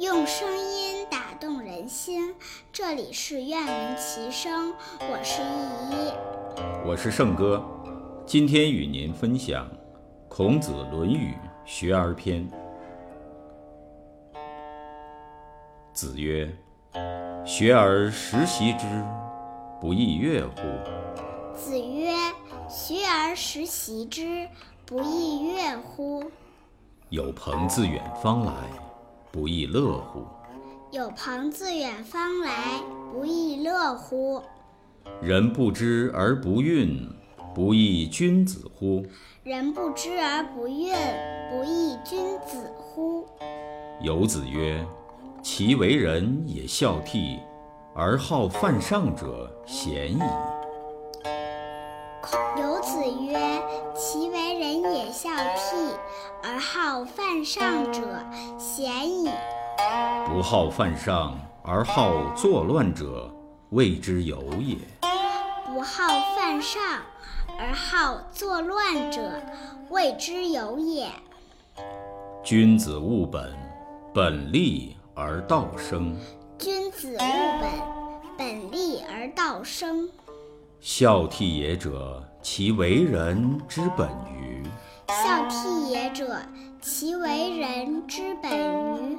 用声音打动人心。这里是愿闻其声，我是依依，我是胜哥。今天与您分享《孔子论语学而篇》。子曰：“学而时习之，不亦说乎？”子曰：“学而时习之，不亦说乎？”有朋自远方来，不亦乐乎？有朋自远方来，不亦乐乎？人不知而不愠，不亦君子乎？人不知而不愠，不亦君子乎？有子曰：“其为人也孝悌，而好犯上者鲜矣。”有子曰：“其为人也孝悌，而好犯上者鲜矣。”不好犯上而好作乱者，谓之有也。不好犯上而好作乱者，谓之有也。君子务本，本立而道生。君子务本，本立而道生。孝悌也者，其为人之本于。孝悌也者，其为人之本于。